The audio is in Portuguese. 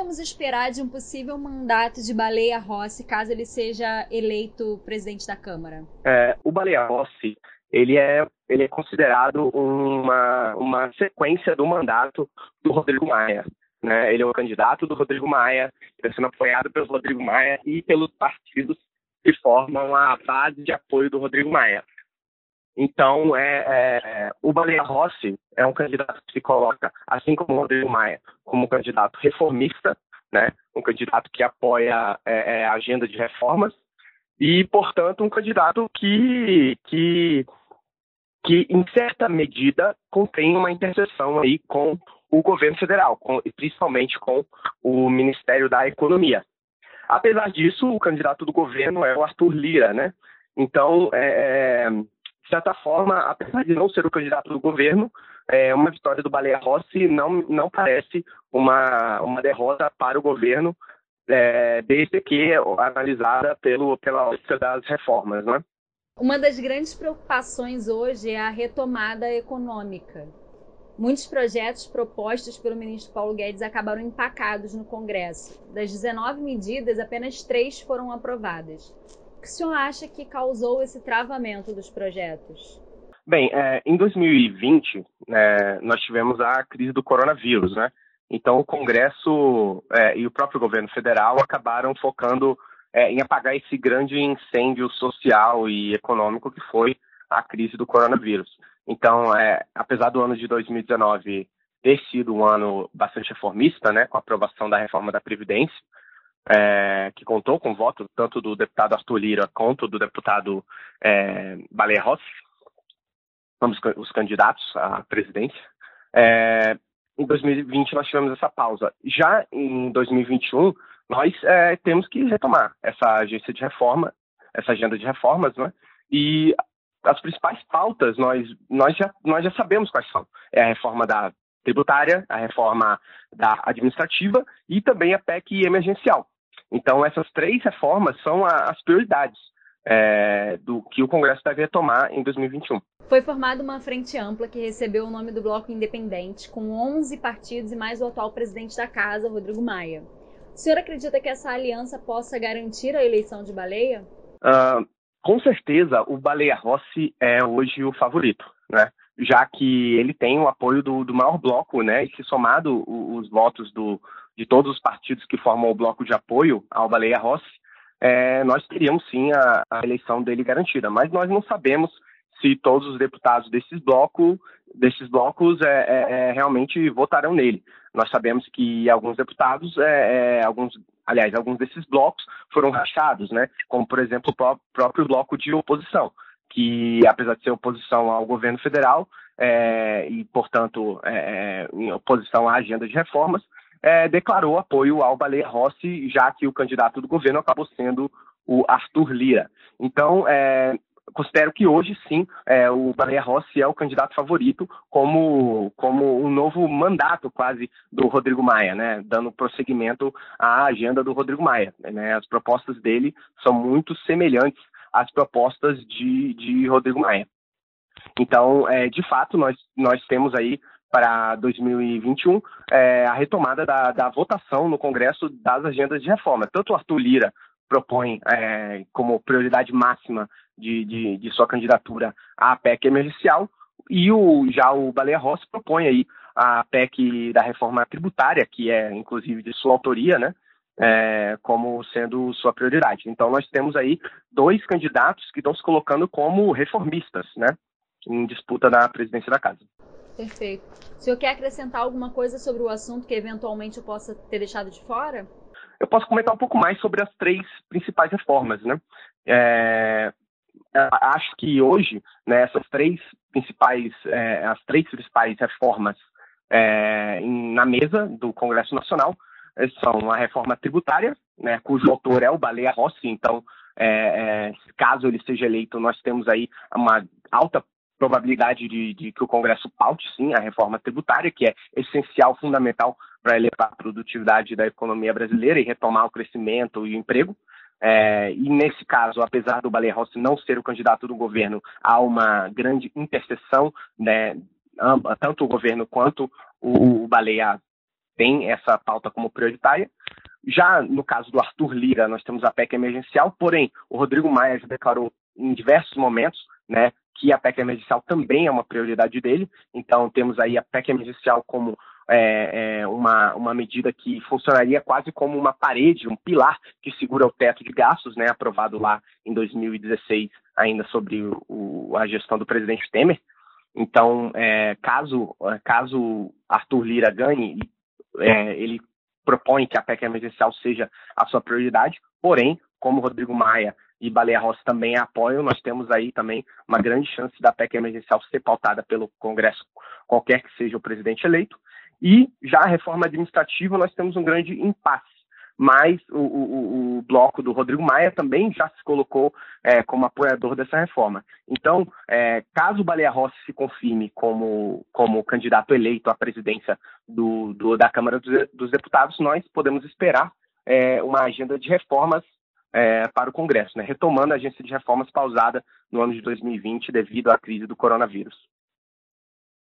podemos esperar de um possível mandato de Baleia Rossi caso ele seja eleito presidente da Câmara? É, o Baleia Rossi ele é, ele é considerado uma, uma sequência do mandato do Rodrigo Maia. Né? Ele é o candidato do Rodrigo Maia, está sendo apoiado pelo Rodrigo Maia e pelos partidos que formam a base de apoio do Rodrigo Maia. Então, é, é, o Baleia Rossi é um candidato que se coloca, assim como o Rodrigo Maia, como um candidato reformista, né? um candidato que apoia é, é a agenda de reformas e, portanto, um candidato que, que, que, em certa medida, contém uma interseção aí com o governo federal, com, principalmente com o Ministério da Economia. Apesar disso, o candidato do governo é o Arthur Lira, né? Então, é, é de certa forma, apesar de não ser o candidato do governo, é, uma vitória do Baleia Rossi não, não parece uma, uma derrota para o governo, é, desde que analisada pelo, pela ótica das reformas. Né? Uma das grandes preocupações hoje é a retomada econômica. Muitos projetos propostos pelo ministro Paulo Guedes acabaram empacados no Congresso. Das 19 medidas, apenas três foram aprovadas. Que o senhor acha que causou esse travamento dos projetos? Bem, é, em 2020, é, nós tivemos a crise do coronavírus, né? Então, o Congresso é, e o próprio governo federal acabaram focando é, em apagar esse grande incêndio social e econômico que foi a crise do coronavírus. Então, é, apesar do ano de 2019 ter sido um ano bastante reformista, né, com a aprovação da reforma da Previdência, é, que contou com voto tanto do deputado Arthur Lira quanto do deputado é, Rossi, ambos os candidatos à presidência. É, em 2020 nós tivemos essa pausa. Já em 2021 nós é, temos que retomar essa agência de reforma, essa agenda de reformas, né? E as principais pautas nós nós já nós já sabemos quais são. É a reforma da tributária, a reforma da administrativa e também a PEC emergencial. Então, essas três reformas são as prioridades é, do que o Congresso deve tomar em 2021. Foi formada uma frente ampla que recebeu o nome do Bloco Independente, com 11 partidos e mais o atual presidente da Casa, Rodrigo Maia. O senhor acredita que essa aliança possa garantir a eleição de Baleia? Uh, com certeza, o Baleia Rossi é hoje o favorito, né? já que ele tem o apoio do, do maior bloco, né? e se somado os votos do, de todos os partidos que formam o bloco de apoio ao Baleia Rossi, é, nós teríamos sim a, a, eleição dele garantida. Mas nós não sabemos se todos os deputados desses, bloco, desses blocos é, é, é realmente votarão nele. Nós sabemos que alguns deputados, é, é, alguns, aliás, alguns desses blocos foram rachados, né? como por exemplo o próprio bloco de oposição, que apesar de ser oposição ao governo federal e, portanto, em oposição à agenda de reformas, é, declarou apoio ao Baleia Rossi, já que o candidato do governo acabou sendo o Arthur Lira. Então, é, considero que hoje sim é, o Baleia Rossi é o candidato favorito como, como um novo mandato quase do Rodrigo Maia, né, dando prosseguimento à agenda do Rodrigo Maia. Né, as propostas dele são muito semelhantes às propostas de, de Rodrigo Maia. Então, é, de fato, nós, nós temos aí para 2021 é, a retomada da, da, votação no Congresso das agendas de reforma. Tanto o Arthur Lira propõe é, como prioridade máxima de, de, de, sua candidatura a PEC emergencial e o, já o Baleia Rossi propõe aí a PEC da reforma tributária, que é inclusive de sua autoria, né? É, como sendo sua prioridade. Então nós temos aí dois candidatos que estão se colocando como reformistas, né? Em disputa da presidência da casa. Perfeito. O senhor quer acrescentar alguma coisa sobre o assunto que eventualmente eu possa ter deixado de fora? Eu posso comentar um pouco mais sobre as três principais reformas, né? É, acho que hoje, né, essas três principais, é, as três principais reformas é, na mesa do Congresso Nacional é, são a reforma tributária, né, cujo autor é o Baleia Rossi, então, é, é, caso ele seja eleito, nós temos aí uma alta probabilidade de, de, que o Congresso paute, sim, a reforma tributária, que é essencial, fundamental para elevar a produtividade da economia brasileira e retomar o crescimento e o emprego. É, e nesse caso, apesar do Baleia Rossi não ser o candidato do governo, há uma grande interseção, né, tanto o governo quanto o, o Baleia tem essa pauta como prioritária. Já no caso do Arthur Lira, nós temos a PEC emergencial, porém, o Rodrigo Maia já declarou em diversos momentos né, que a PEC emergencial também é uma prioridade dele. Então, temos aí a PEC emergencial como é, é uma, uma medida que funcionaria quase como uma parede, um pilar que segura o teto de gastos, né, aprovado lá em 2016, ainda sobre o, a gestão do presidente Temer. Então, é, caso, caso Arthur Lira ganhe, é, ele propõe que a PEC emergencial seja a sua prioridade, porém, como Rodrigo Maia e Baleia Rossi também apoiam, nós temos aí também uma grande chance da PEC emergencial ser pautada pelo Congresso, qualquer que seja o presidente eleito. E já a reforma administrativa, nós temos um grande impasse. Mas o, o, o bloco do Rodrigo Maia também já se colocou é, como apoiador dessa reforma. Então, é, caso Baleia Rossi se confirme como, como candidato eleito à presidência do, do da Câmara dos, dos Deputados, nós podemos esperar é, uma agenda de reformas é, para o Congresso, né, retomando a agência de reformas pausada no ano de 2020 devido à crise do coronavírus.